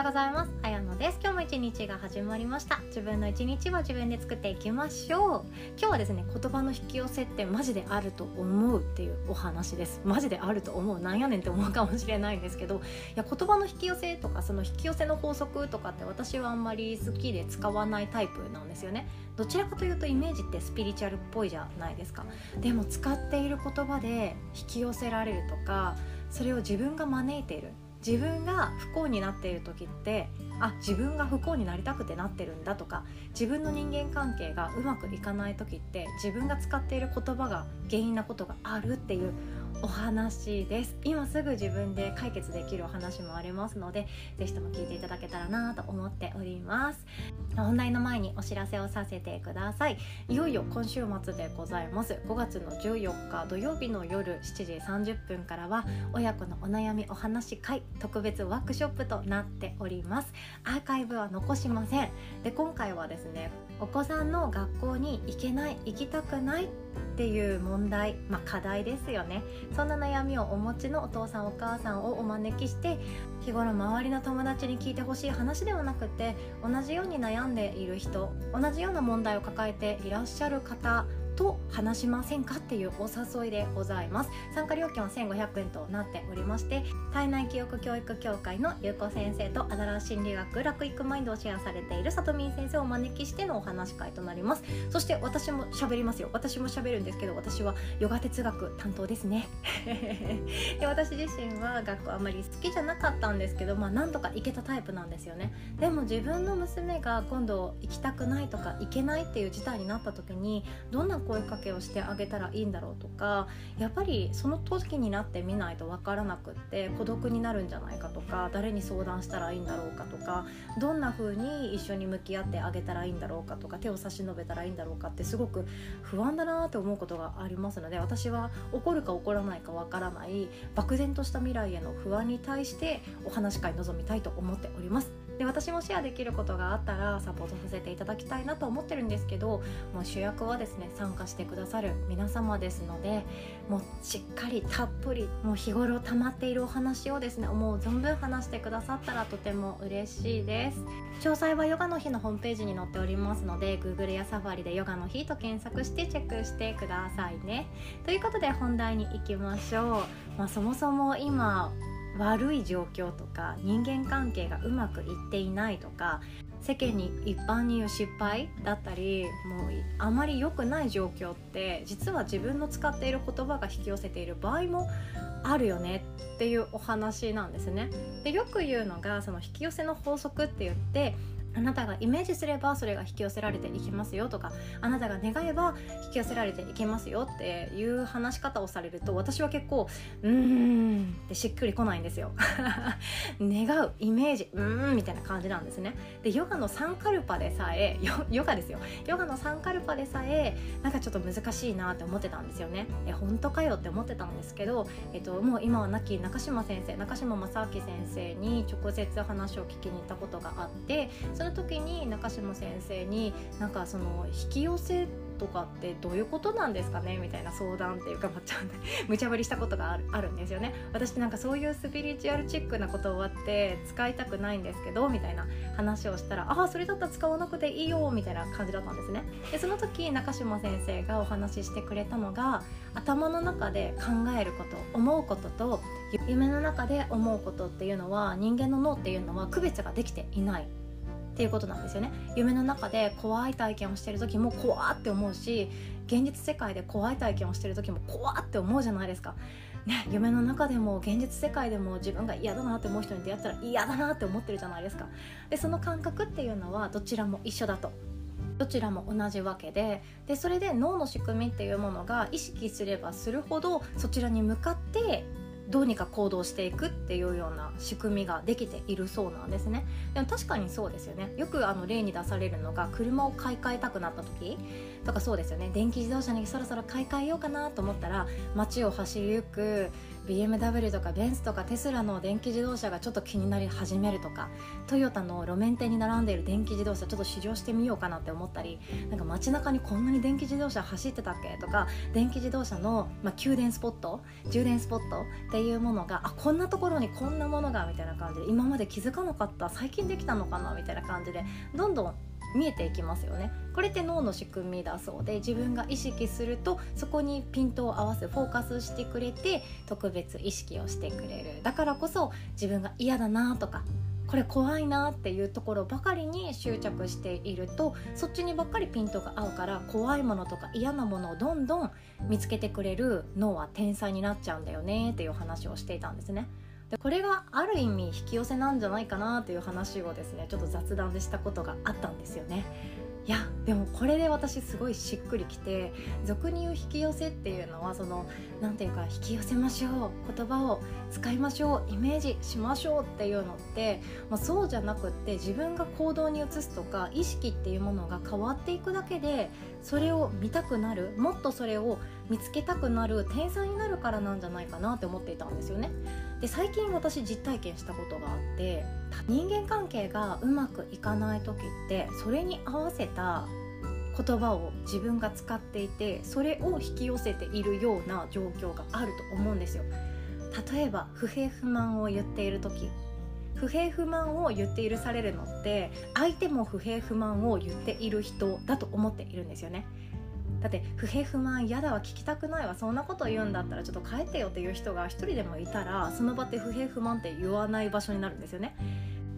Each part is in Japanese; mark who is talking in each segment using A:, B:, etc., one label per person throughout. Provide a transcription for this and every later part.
A: ようございます。あやのです。今日も一日が始まりました。自分の一日は自分で作っていきましょう。今日はですね言葉の引き寄せってマジであると思うっていうお話です。マジであると思う。なんやねんって思うかもしれないんですけど。いや言葉の引き寄せとかその引き寄せの法則とかって私はあんまり好きで使わないタイプなんですよね。どちらかというとイメージってスピリチュアルっぽいじゃないですか。でも使っている言葉で引き寄せられるとかそれを自分が招いている。自分が不幸になっている時ってあ自分が不幸になりたくてなってるんだとか自分の人間関係がうまくいかない時って自分が使っている言葉が原因なことがあるっていうお話です。今すぐ自分で解決できるお話もありますので是非とも聞いていただけたらなと思っております。本題の前にお知らせをさせてください。いよいよ今週末でございます。5月の14日土曜日の夜7時30分からは親子のお悩みお話会特別ワークショップとなっております。アーカイブは残しません。で今回はですねお子さんの学校に行けない行きたくないっていう問題、まあ、課題ですよね。そんな悩みをお持ちのお父さんお母さんをお招きして日頃周りの友達に聞いてほしい話ではなくて同じように悩んでいる人同じような問題を抱えていらっしゃる方と話しませんかっていうお誘いでございます。参加料金は1500円となっておりまして体内記憶教育協会のゆうこ先生とアダラー心理学楽育マインドをシェアされているさとみん先生をお招きしてのお話会となります。そして私も喋りますよ私も喋るんですけど私はヨガ哲学担当ですね。で私自身は学校あまり好きじゃなかったんですけどまあなんとか行けたタイプなんですよね。でも自分の娘が今度行きたくないとか行けないっていう事態になった時にどんな声かけをしてあげたらいいんだろうとかやっぱりその時になってみないと分からなくって孤独になるんじゃないかとか誰に相談したらいいんだろうかとかどんな風に一緒に向き合ってあげたらいいんだろうかとか手を差し伸べたらいいんだろうかってすごく不安だなって思うことがありますので私は怒るか怒らないかわからない漠然とした未来への不安に対してお話し会臨みたいと思っております。で私もシェアできることがあったらサポートさせていただきたいなと思ってるんですけどもう主役はですね参加してくださる皆様ですのでもうしっかりたっぷりもう日頃溜まっているお話をですねもう存分話してくださったらとても嬉しいです。詳細はヨガの日のホームページに載っておりますので Google やサファリでヨガの日と検索してチェックしてくださいね。ということで本題に行きましょう、まあ、そもそも今悪い状況とか人間関係がうまくいっていないとか世間に一般に言う失敗だったりもうあまり良くない状況って実は自分の使っている言葉が引き寄せている場合もあるよねっていうお話なんですね。でよく言うのがその引き寄せの法則って言ってあなたがイメージすればそれが引き寄せられていきますよとかあなたが願えば引き寄せられていきますよっていう話し方をされると私は結構うーんってしっくりこないんですよ。願うイメージうーんみたいな感じなんですね。でヨガのサンカルパでさえヨガですよ。ヨガのサンカルパでさえなんかちょっと難しいなって思ってたんですよね。え本当かよって思ってたんですけど、えっと、もう今は亡き中島先生中島正明先生に直接話を聞きに行ったことがあってその時に中島先生になんかその引き寄せとかってどういうことなんですかね？みたいな相談っていうかまっちゃん無茶ぶりしたことがあるあるんですよね。私なんかそういうスピリチュアルチックな言葉って使いたくないんですけどみたいな話をしたらああそれだったら使わなくていいよみたいな感じだったんですね。でその時中島先生がお話ししてくれたのが頭の中で考えること思うことと夢の中で思うことっていうのは人間の脳っていうのは区別ができていない。っていうことなんですよね。夢の中で怖い体験をしてる時も怖って思うし現実世界で怖い体験をしてる時も怖って思うじゃないですか。ね、夢の中でも現実世界でも自分が嫌だなって思う人に出会ったら嫌だなって思ってるじゃないですか。でその感覚っていうのはどちらも一緒だと。どちらも同じわけで。でそれで脳の仕組みっていうものが意識すればするほどそちらに向かってどうにか行動していくっていうような仕組みができているそうなんですね。でも確かにそうですよね。よくあの例に出されるのが車を買い替えたくなった時。とかそうですよね。電気自動車にそろそろ買い替えようかなと思ったら街を走りゆく BMW とかベンツとかテスラの電気自動車がちょっと気になり始めるとかトヨタの路面店に並んでいる電気自動車ちょっと試乗してみようかなって思ったりなんか街中にこんなに電気自動車走ってたっけとか電気自動車の、まあ、給電スポット充電スポットっていうものがあこんなところにこんなものがみたいな感じで今まで気づかなかった最近できたのかなみたいな感じでどんどん見えていきますよねこれって脳の仕組みだそうで自分が意識するとそこにピントを合わせフォーカスしてくれて特別意識をしてくれるだからこそ自分が嫌だなとかこれ怖いなっていうところばかりに執着しているとそっちにばっかりピントが合うから怖いものとか嫌なものをどんどん見つけてくれる脳は天才になっちゃうんだよねっていう話をしていたんですね。でこれがある意味引き寄せなんじゃないかなという話をですねちょっと雑談でしたことがあったんですよね。いやでもこれで私すごいしっくりきて俗に言う引き寄せっていうのはその何て言うか引き寄せましょう言葉を使いましょうイメージしましょうっていうのって、まあ、そうじゃなくって自分が行動に移すとか意識っていうものが変わっていくだけでそれを見たくなるもっとそれを見つけたくなる天才になるからなんじゃないかなって思っていたんですよね。で最近私実体験したことがあって人間関係がうまくいかない時ってそれに合わせた言葉を自分が使っていてそれを引き寄せているような状況があると思うんですよ。例えば不平不満を言っている時不平不満を言って許されるのって相手も不平不満を言っている人だと思っているんですよねだって不平不満嫌だわ聞きたくないわそんなこと言うんだったらちょっと帰ってよっていう人が一人でもいたらその場って不平不満って言わない場所になるんですよね。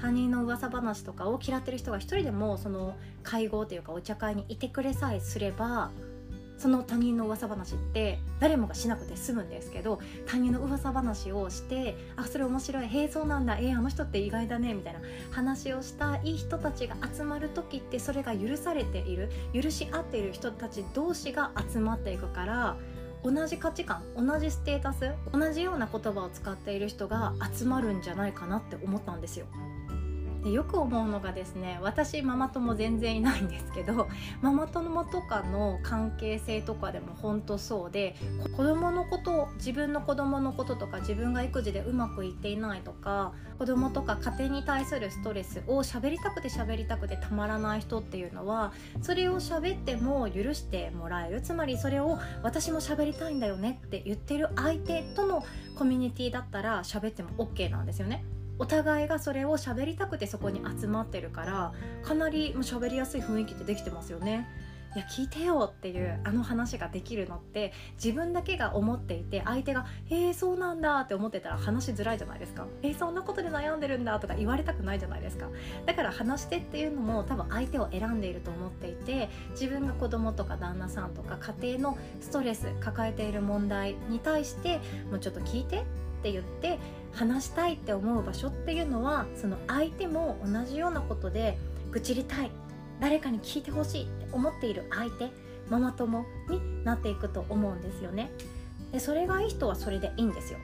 A: 他人の噂話とかを嫌ってる人が一人でもその会合というかお茶会にいてくれさえすればその他人の噂話って誰もがしなくて済むんですけど他人の噂話をしてあそれ面白いへえそうなんだえー、あの人って意外だねみたいな話をしたい人たちが集まる時ってそれが許されている許し合っている人たち同士が集まっていくから同じ価値観同じステータス同じような言葉を使っている人が集まるんじゃないかなって思ったんですよ。でよく思うのがですね私ママ友全然いないんですけど ママ友とかの関係性とかでも本当そうで子供のこと自分の子供のこととか自分が育児でうまくいっていないとか子供とか家庭に対するストレスを喋りたくて喋りたくてたまらない人っていうのはそれを喋っても許してもらえるつまりそれを私も喋りたいんだよねって言ってる相手とのコミュニティだったら喋っても OK なんですよね。お互いがそれを喋りたくてそこに集まってるからかなりもう喋りやすい雰囲気ってできてますよね。いや聞いてよっていうあの話ができるのって自分だけが思っていて相手が「えー、そうなんだ」って思ってたら話しづらいじゃないですか「えー、そんなことで悩んでるんだ」とか言われたくないじゃないですかだから話してっていうのも多分相手を選んでいると思っていて自分が子供とか旦那さんとか家庭のストレス抱えている問題に対してもうちょっと聞いてって言って話したいって思う場所っていうのはその相手も同じようなことで愚痴りたい誰かに聞いてほしいって思っている相手ママ友になっていくと思うんですよね。でそれがいい人はそれでいいんですよ。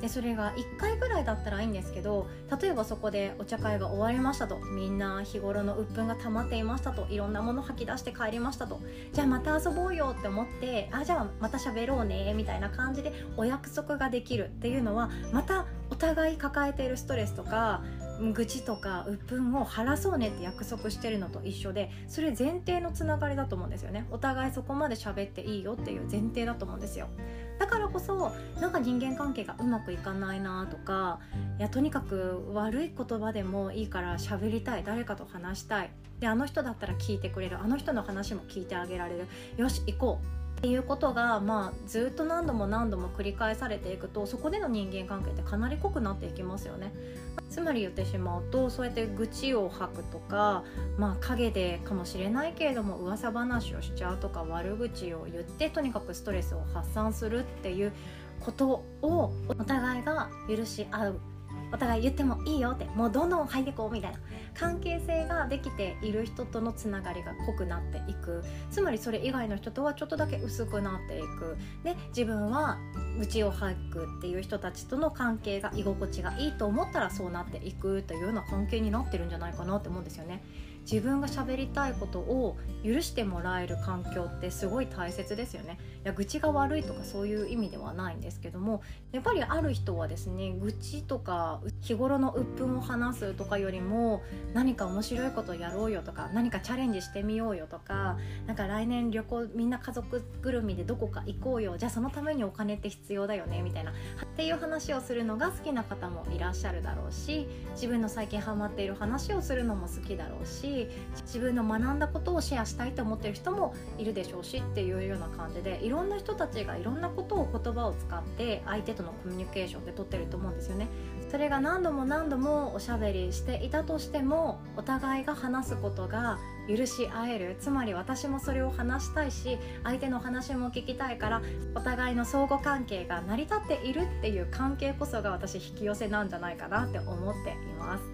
A: でそれが1回ぐらいだったらいいんですけど例えばそこでお茶会が終わりましたとみんな日頃の鬱憤が溜まっていましたといろんなもの吐き出して帰りましたとじゃあまた遊ぼうよって思ってあじゃあまた喋ろうねみたいな感じでお約束ができるっていうのはまたお互い抱えているストレスとか愚痴とか鬱憤を晴らそうねって約束してるのと一緒でそれ前提のつながりだと思うんですよね。お互いそこまで喋っていいよっていう前提だと思うんですよ。だからこそなんか人間関係がうまくいかないなとかいやとにかく悪い言葉でもいいから喋りたい誰かと話したい。であの人だったら聞いてくれる。あの人の話も聞いてあげられる。よし行こう。っていうことが、まあ、ずっと何度も何度も繰り返されていくとそこでの人間関係ってかなり濃くなっていきますよね。つまり言ってしまうとそうやって愚痴を吐くとかまあ陰でかもしれないけれども噂話をしちゃうとか悪口を言ってとにかくストレスを発散するっていうことをお互いが許し合うお互い言ってもいいよってもうどんどん入ってこうみたいな。関係性ができている人とのつながりが濃くなっていく。つまりそれ以外の人とはちょっとだけ薄くなっていく。で自分は愚痴を吐くっていう人たちとの関係が居心地がいいと思ったらそうなっていくというような関係になってるんじゃないかなって思うんですよね。自分が喋りたいことを許してもらえる環境ってすごい大切ですよね。いや愚痴が悪いとかそういう意味ではないんですけどもやっぱりある人はですね愚痴とか日頃の鬱憤を話すとかよりも何か面白いことやろうよとか何かチャレンジしてみようよとかなんか来年旅行みんな家族ぐるみでどこか行こうよじゃあそのためにお金って必要だよねみたいなっていう話をするのが好きな方もいらっしゃるだろうし自分の最近ハマっている話をするのも好きだろうし自分の学んだことをシェアしたいと思ってる人もいるでしょうしっていうような感じでいろんな人たちがいろんなことを言葉を使って相手とのコミュニケーションで取ってると思うんですよね。それが何度も何度もおしゃべりしていたとしてもお互いが話すことが許し合えるつまり私もそれを話したいし相手の話も聞きたいからお互いの相互関係が成り立っているっていう関係こそが私引き寄せなんじゃないかなって思っています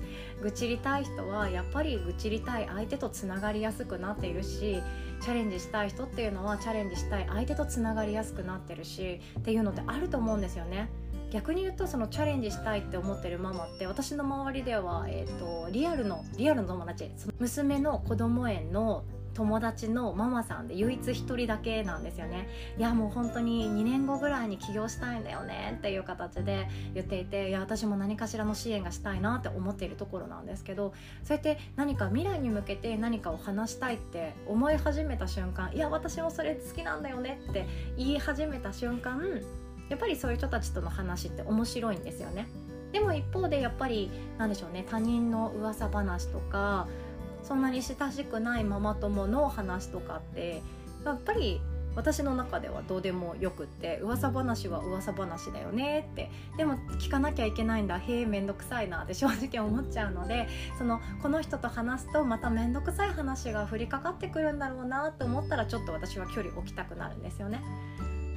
A: 愚痴りたい人はやっぱり愚痴りたい相手とつながりやすくなっているしチャレンジしたい人っていうのはチャレンジしたい相手とつながりやすくなってるしっていうのってあると思うんですよね。逆に言うとそのチャレンジしたいって思ってるママって私の周りでは、えーと、リアルのリアルの友達その娘の子供園の友達のママさんで唯一1人だけなんですよね。いやもう本当に2年後ぐらいに起業したいんだよねっていう形で言っていていや私も何かしらの支援がしたいなって思っているところなんですけどそうやって何か未来に向けて何かを話したいって思い始めた瞬間いや私もそれ好きなんだよねって言い始めた瞬間やっぱりそういう人たちとの話って面白いんですよね。でも一方でやっぱりなんでしょうね他人の噂話とかそんなに親しくないママ友の話とかってやっぱり私の中ではどうでもよくって噂話は噂話だよねってでも聞かなきゃいけないんだへえ面倒くさいなって 正直思っちゃうのでそのこの人と話すとまた面倒くさい話が降りかかってくるんだろうなと思ったらちょっと私は距離置きたくなるんですよね。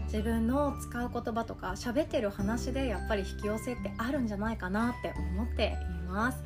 A: 自分の使う言葉とか喋ってる話でやっぱり引き寄せってあるんじゃないかなって思っています。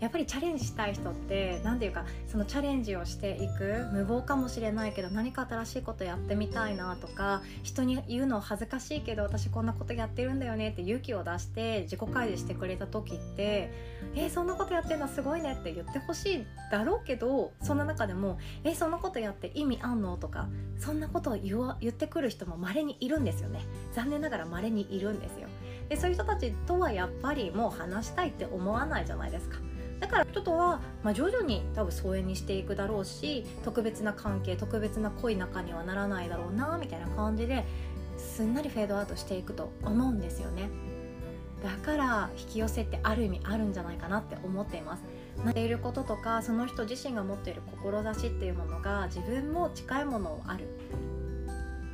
A: やっぱりチャレンジしたい人って何ていうかそのチャレンジをしていく無謀かもしれないけど何か新しいことやってみたいなとか人に言うの恥ずかしいけど私こんなことやってるんだよねって勇気を出して自己開示してくれた時って「えー、そんなことやってるのすごいね」って言ってほしいだろうけどそんな中でも「えー、そんなことやって意味あんの?」とかそんなことを言わ言ってくる人も稀にいるんですよね残念ながら稀にいるんですよでそういう人たちとはやっぱりもう話したいって思わないじゃないですかだから人とは、まあ、徐々に多分疎遠にしていくだろうし特別な関係特別な濃い仲にはならないだろうなみたいな感じですんなりフェードアウトしていくと思うんですよね。だから引き寄せってある意味あるんじゃないかなって思っています。なっていることとかその人自身が持っている志っていうものが自分も近いものをある。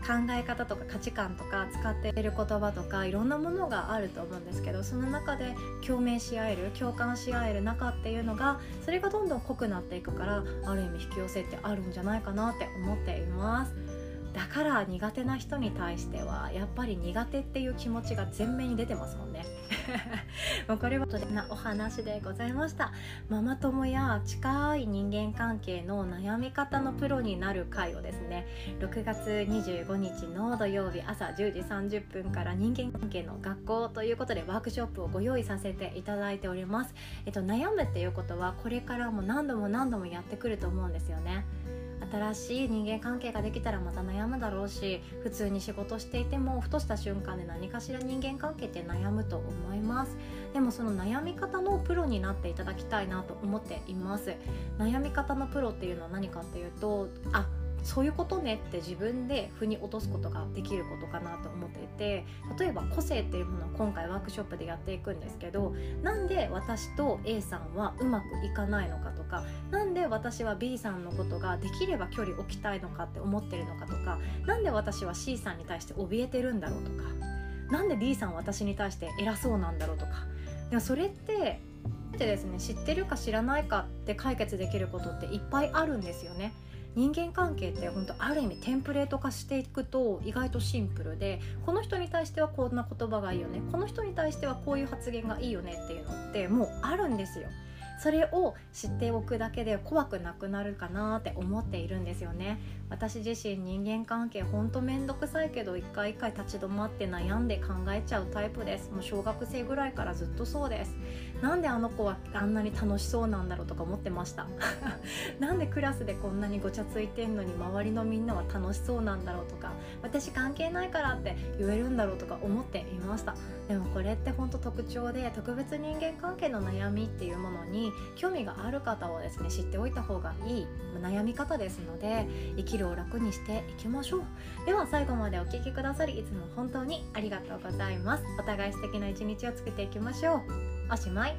A: 考え方とか価値観とか使っている言葉とかいろんなものがあると思うんですけどその中で共鳴し合える共感し合える中っていうのがそれがどんどん濃くなっていくからある意味引き寄せってあるんじゃないかなって思っています。だから苦手な人に対してはやっぱり苦手っていう気持ちが前面に出てますもんね これはとでなお話でございました。ママ友や近い人間関係の悩み方のプロになる回をですね6月25日の土曜日朝10時30分から人間関係の学校ということでワークショップをご用意させていただいております、えっと、悩むっていうことはこれからも何度も何度もやってくると思うんですよね。新しい人間関係ができたらまた悩むだろうし普通に仕事していてもふとした瞬間で何かしら人間関係って悩むと思います。でもその悩み方のプロになっていただきたいなと思っています。悩み方のプロっていうのは何かっていうとあそういうことねって自分で腑に落とすことができることかなと思っていて例えば個性っていうものを今回ワークショップでやっていくんですけどなんで私と A さんはうまくいかないのかとかなんで私は B さんのことができれば距離置きたいのかって思ってるのかとかなんで私は C さんに対して怯えてるんだろうとかなんで D さんは私に対して偉そうなんだろうとかでもそれってでですね知ってるか知らないかって解決できることっていっぱいあるんですよね。人間関係って本当ある意味テンプレート化していくと意外とシンプルでこの人に対してはこんな言葉がいいよねこの人に対してはこういう発言がいいよねっていうのってもうあるんですよ。それを知っておくだけで怖くなくなるかなって思っているんですよね。私自身人間関係ほんと面倒くさいけど一回一回立ち止まって悩んで考えちゃうタイプです。もう小学生ぐらいからずっとそうです。なんであの子はあんなに楽しそうなんだろうとか思ってました。なんでクラスでこんなにごちゃついてんのに周りのみんなは楽しそうなんだろうとか私関係ないからって言えるんだろうとか思っていました。でもこれって本当特徴で特別人間関係の悩みっていうものに興味がある方はですね知っておいた方がいい悩み方ですので生きるを楽にしていきましょう。では最後までお聴きくださりいつも本当にありがとうございます。お互い素敵な一日を作っていきましょう。おしまい。